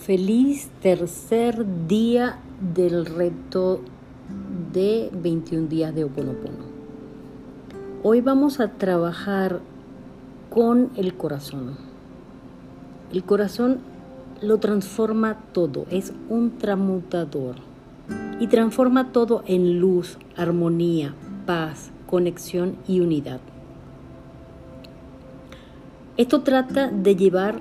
Feliz tercer día del reto de 21 días de Oponopono. Hoy vamos a trabajar con el corazón. El corazón lo transforma todo, es un transmutador y transforma todo en luz, armonía, paz, conexión y unidad. Esto trata de llevar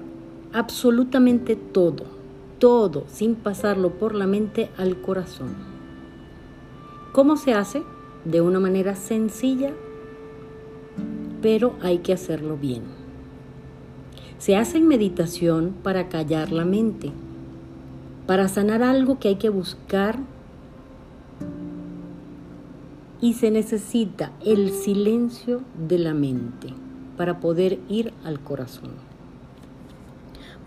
absolutamente todo todo sin pasarlo por la mente al corazón. ¿Cómo se hace? De una manera sencilla, pero hay que hacerlo bien. Se hace en meditación para callar la mente, para sanar algo que hay que buscar y se necesita el silencio de la mente para poder ir al corazón.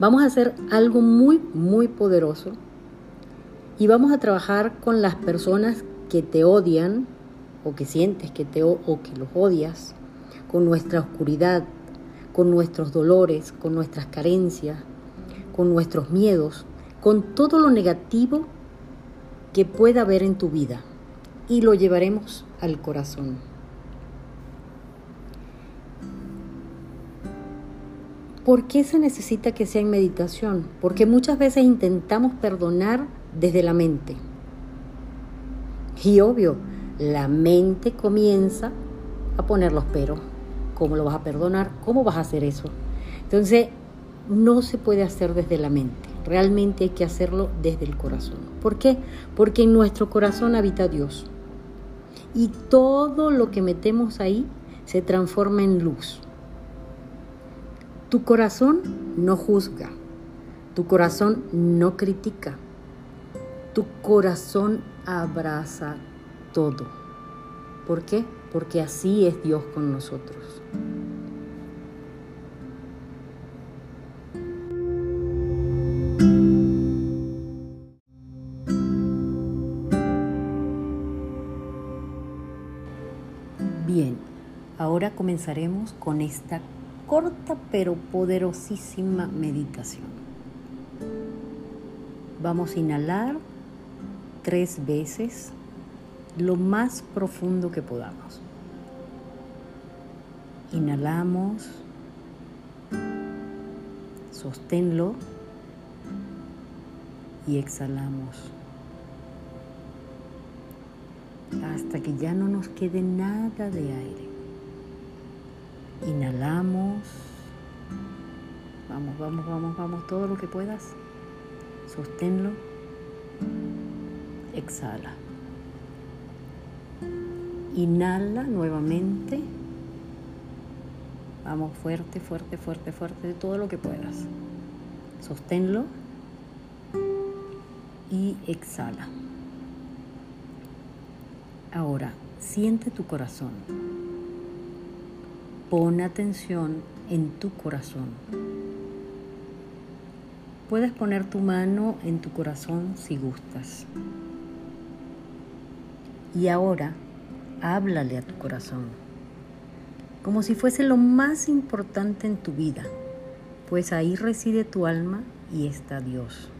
Vamos a hacer algo muy, muy poderoso y vamos a trabajar con las personas que te odian o que sientes que te o que los odias, con nuestra oscuridad, con nuestros dolores, con nuestras carencias, con nuestros miedos, con todo lo negativo que pueda haber en tu vida y lo llevaremos al corazón. ¿Por qué se necesita que sea en meditación? Porque muchas veces intentamos perdonar desde la mente. Y obvio, la mente comienza a poner los peros. ¿Cómo lo vas a perdonar? ¿Cómo vas a hacer eso? Entonces, no se puede hacer desde la mente. Realmente hay que hacerlo desde el corazón. ¿Por qué? Porque en nuestro corazón habita Dios. Y todo lo que metemos ahí se transforma en luz. Tu corazón no juzga, tu corazón no critica, tu corazón abraza todo. ¿Por qué? Porque así es Dios con nosotros. Bien, ahora comenzaremos con esta corta pero poderosísima meditación. Vamos a inhalar tres veces lo más profundo que podamos. Inhalamos, sosténlo y exhalamos hasta que ya no nos quede nada de aire. Inhalamos. Vamos, vamos, vamos, vamos, todo lo que puedas. Sosténlo. Exhala. Inhala nuevamente. Vamos fuerte, fuerte, fuerte, fuerte, de todo lo que puedas. Sosténlo y exhala. Ahora, siente tu corazón. Pon atención en tu corazón. Puedes poner tu mano en tu corazón si gustas. Y ahora háblale a tu corazón, como si fuese lo más importante en tu vida, pues ahí reside tu alma y está Dios.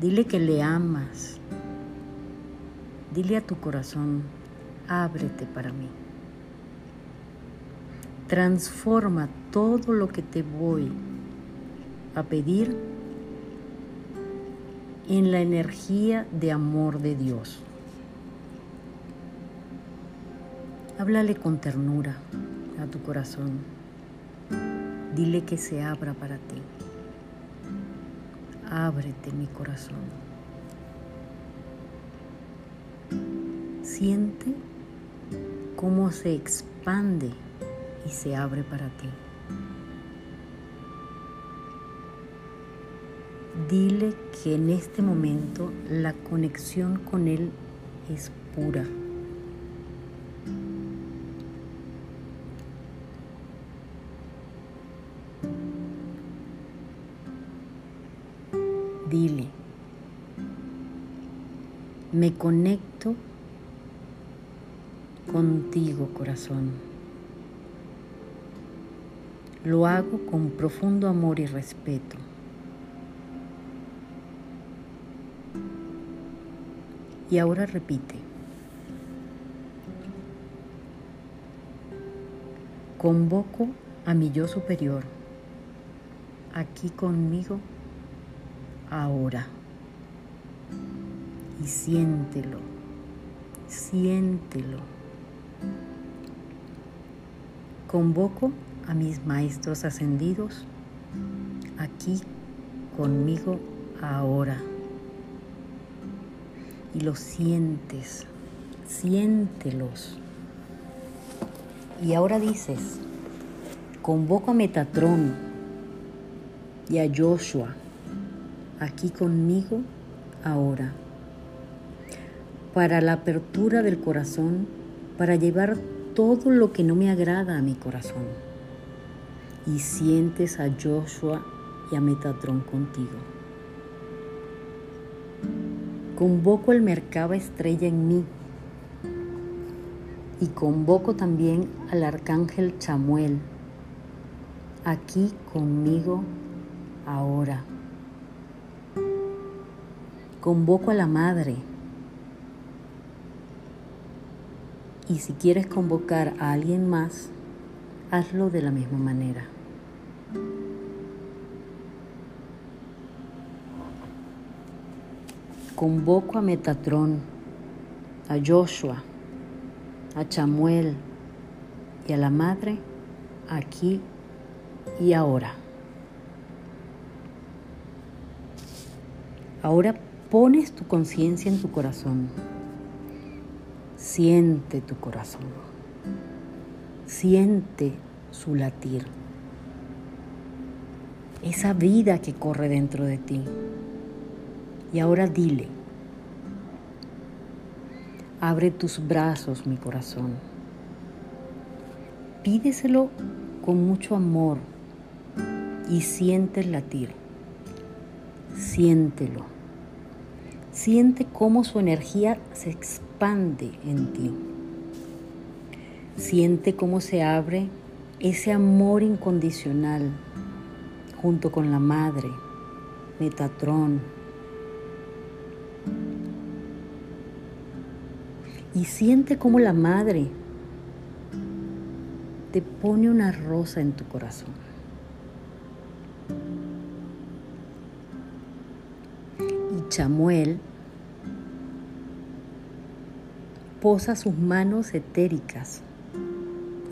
Dile que le amas. Dile a tu corazón, ábrete para mí. Transforma todo lo que te voy a pedir en la energía de amor de Dios. Háblale con ternura a tu corazón. Dile que se abra para ti. Ábrete mi corazón. Siente cómo se expande y se abre para ti. Dile que en este momento la conexión con Él es pura. Dile, me conecto contigo, corazón. Lo hago con profundo amor y respeto. Y ahora repite. Convoco a mi yo superior, aquí conmigo, ahora. Y siéntelo, siéntelo. Convoco a mis maestros ascendidos aquí conmigo ahora. Y los sientes, siéntelos. Y ahora dices, convoco a Metatrón y a Joshua aquí conmigo ahora, para la apertura del corazón, para llevar todo lo que no me agrada a mi corazón. Y sientes a Joshua y a Metatrón contigo. Convoco el Merkaba estrella en mí y convoco también al arcángel Chamuel aquí conmigo ahora. Convoco a la madre. Y si quieres convocar a alguien más, hazlo de la misma manera. Convoco a Metatrón, a Joshua, a Chamuel y a la madre aquí y ahora. Ahora pones tu conciencia en tu corazón. Siente tu corazón. Siente su latir. Esa vida que corre dentro de ti. Y ahora dile, abre tus brazos, mi corazón. Pídeselo con mucho amor y siente el latir. Siéntelo. Siente cómo su energía se expande en ti. Siente cómo se abre ese amor incondicional junto con la madre, Metatrón. Y siente cómo la madre te pone una rosa en tu corazón. Y Chamuel posa sus manos etéricas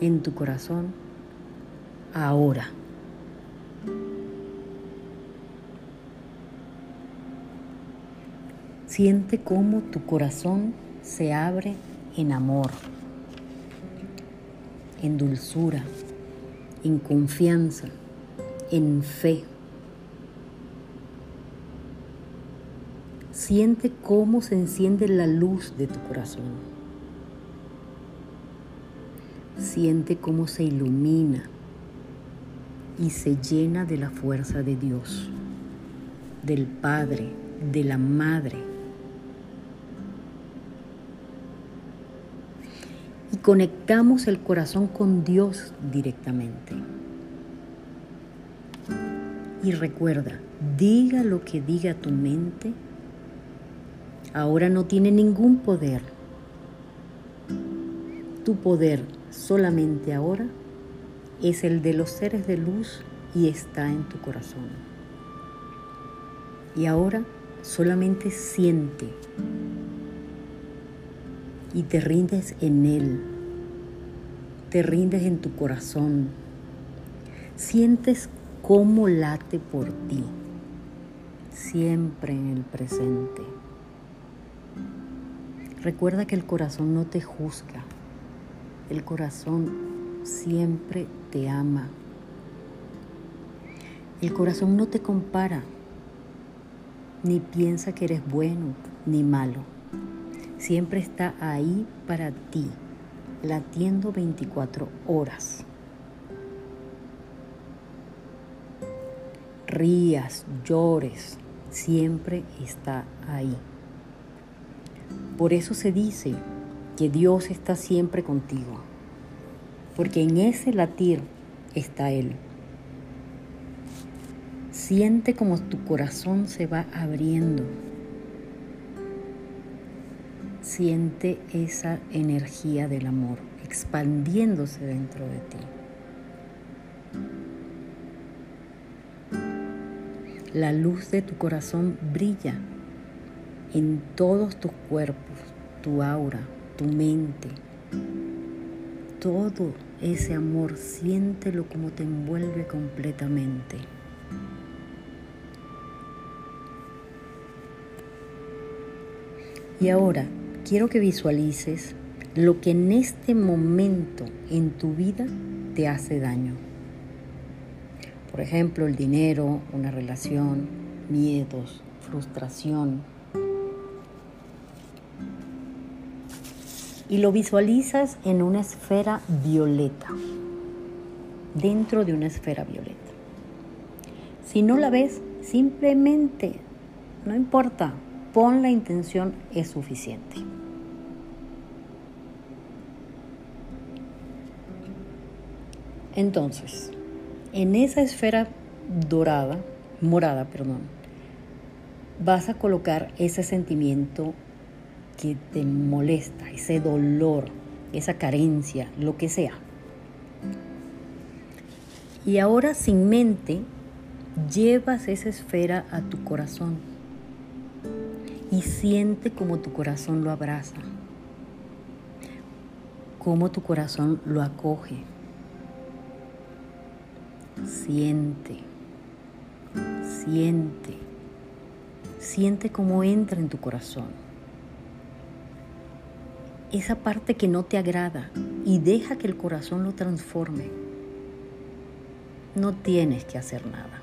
en tu corazón ahora. Siente cómo tu corazón se abre en amor, en dulzura, en confianza, en fe. Siente cómo se enciende la luz de tu corazón. Siente cómo se ilumina y se llena de la fuerza de Dios, del Padre, de la Madre. Y conectamos el corazón con Dios directamente. Y recuerda, diga lo que diga tu mente, ahora no tiene ningún poder. Tu poder solamente ahora es el de los seres de luz y está en tu corazón. Y ahora solamente siente y te rindes en Él, te rindes en tu corazón, sientes cómo late por ti, siempre en el presente. Recuerda que el corazón no te juzga, el corazón siempre te ama. El corazón no te compara, ni piensa que eres bueno ni malo. Siempre está ahí para ti, latiendo 24 horas. Rías, llores, siempre está ahí. Por eso se dice que Dios está siempre contigo, porque en ese latir está Él. Siente como tu corazón se va abriendo siente esa energía del amor expandiéndose dentro de ti. La luz de tu corazón brilla en todos tus cuerpos, tu aura, tu mente. Todo ese amor, siéntelo como te envuelve completamente. Y ahora quiero que visualices lo que en este momento en tu vida te hace daño. Por ejemplo, el dinero, una relación, miedos, frustración. Y lo visualizas en una esfera violeta, dentro de una esfera violeta. Si no la ves, simplemente, no importa, pon la intención es suficiente. Entonces, en esa esfera dorada, morada, perdón, vas a colocar ese sentimiento que te molesta, ese dolor, esa carencia, lo que sea. Y ahora sin mente, llevas esa esfera a tu corazón y siente como tu corazón lo abraza, como tu corazón lo acoge. Siente, siente, siente cómo entra en tu corazón. Esa parte que no te agrada y deja que el corazón lo transforme. No tienes que hacer nada,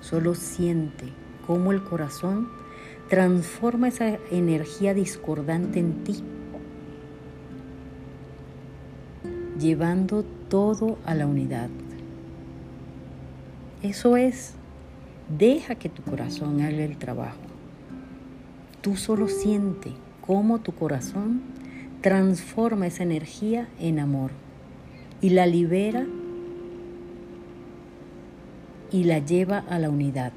solo siente cómo el corazón Transforma esa energía discordante en ti, llevando todo a la unidad. Eso es, deja que tu corazón haga el trabajo. Tú solo siente cómo tu corazón transforma esa energía en amor y la libera y la lleva a la unidad.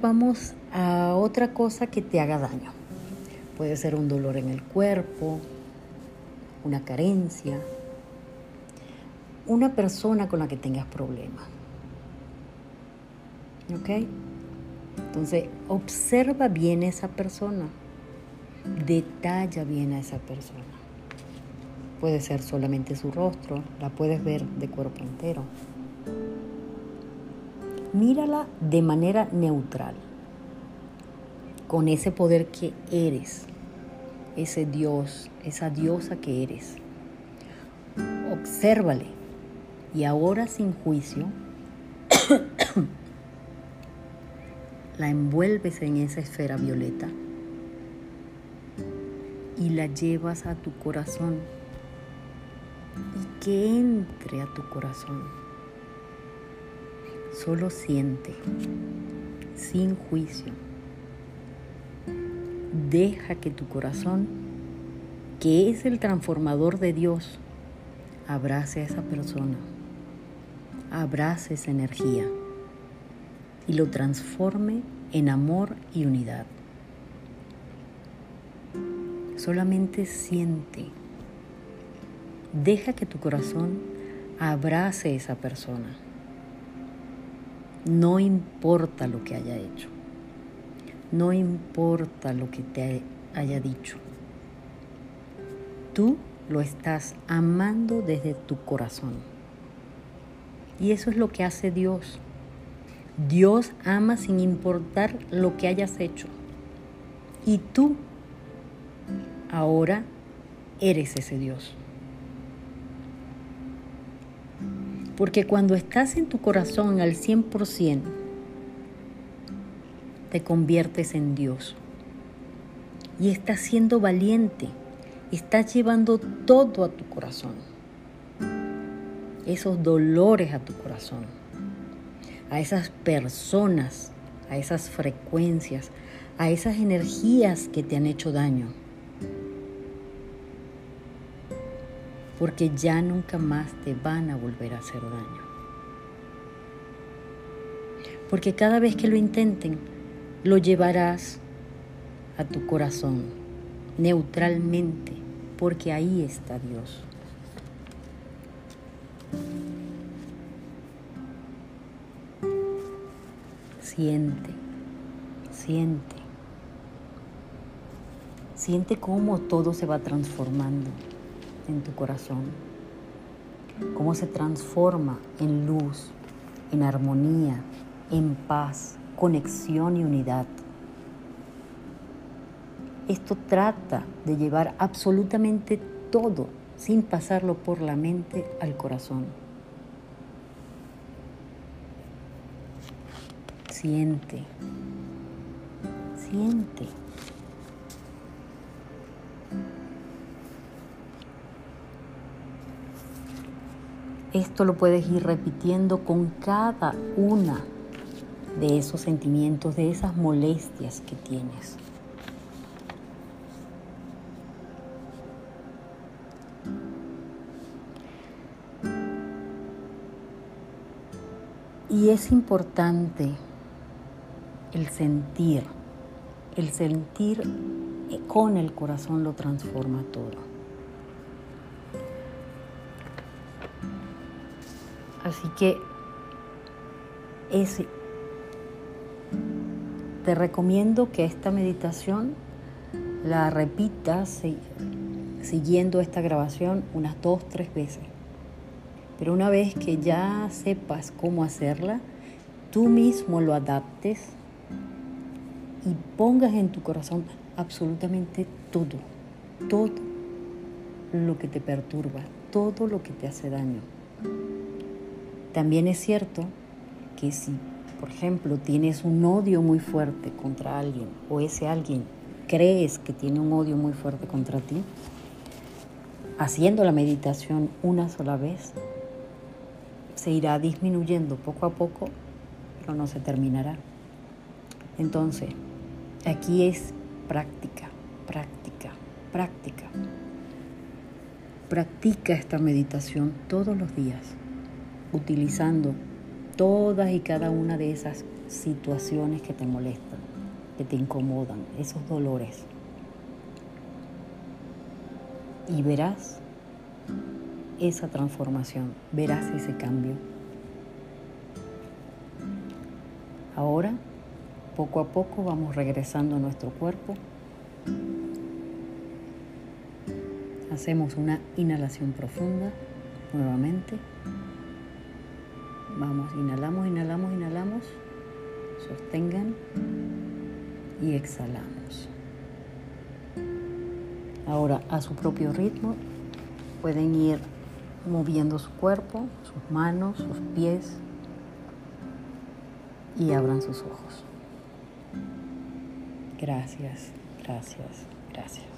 Vamos a otra cosa que te haga daño. Puede ser un dolor en el cuerpo, una carencia, una persona con la que tengas problemas. ¿Ok? Entonces, observa bien a esa persona, detalla bien a esa persona. Puede ser solamente su rostro, la puedes ver de cuerpo entero mírala de manera neutral, con ese poder que eres, ese Dios, esa diosa que eres. Obsérvale. Y ahora sin juicio la envuelves en esa esfera violeta y la llevas a tu corazón. Y que entre a tu corazón Solo siente, sin juicio. Deja que tu corazón, que es el transformador de Dios, abrace a esa persona, abrace esa energía y lo transforme en amor y unidad. Solamente siente. Deja que tu corazón abrace a esa persona no importa lo que haya hecho. No importa lo que te haya dicho. Tú lo estás amando desde tu corazón. Y eso es lo que hace Dios. Dios ama sin importar lo que hayas hecho. Y tú ahora eres ese Dios. Porque cuando estás en tu corazón al 100%, te conviertes en Dios. Y estás siendo valiente. Estás llevando todo a tu corazón. Esos dolores a tu corazón. A esas personas, a esas frecuencias, a esas energías que te han hecho daño. Porque ya nunca más te van a volver a hacer daño. porque cada vez que lo intenten, lo llevarás a tu corazón neutralmente, porque ahí está Dios. Siente, siente. Siente cómo todo se va transformando en tu corazón, cómo se transforma en luz, en armonía, en paz, conexión y unidad. Esto trata de llevar absolutamente todo sin pasarlo por la mente al corazón. Siente, siente. Esto lo puedes ir repitiendo con cada una de esos sentimientos, de esas molestias que tienes. Y es importante el sentir, el sentir con el corazón lo transforma todo. Así que ese, te recomiendo que esta meditación la repitas siguiendo esta grabación unas dos, tres veces. Pero una vez que ya sepas cómo hacerla, tú mismo lo adaptes y pongas en tu corazón absolutamente todo, todo lo que te perturba, todo lo que te hace daño. También es cierto que si, por ejemplo, tienes un odio muy fuerte contra alguien o ese alguien crees que tiene un odio muy fuerte contra ti, haciendo la meditación una sola vez, se irá disminuyendo poco a poco, pero no se terminará. Entonces, aquí es práctica, práctica, práctica. Practica esta meditación todos los días, utilizando todas y cada una de esas situaciones que te molestan, que te incomodan, esos dolores. Y verás esa transformación, verás ese cambio. Ahora, poco a poco vamos regresando a nuestro cuerpo. Hacemos una inhalación profunda nuevamente. Vamos, inhalamos, inhalamos, inhalamos. Sostengan y exhalamos. Ahora, a su propio ritmo, pueden ir moviendo su cuerpo, sus manos, sus pies y abran sus ojos. Gracias, gracias, gracias.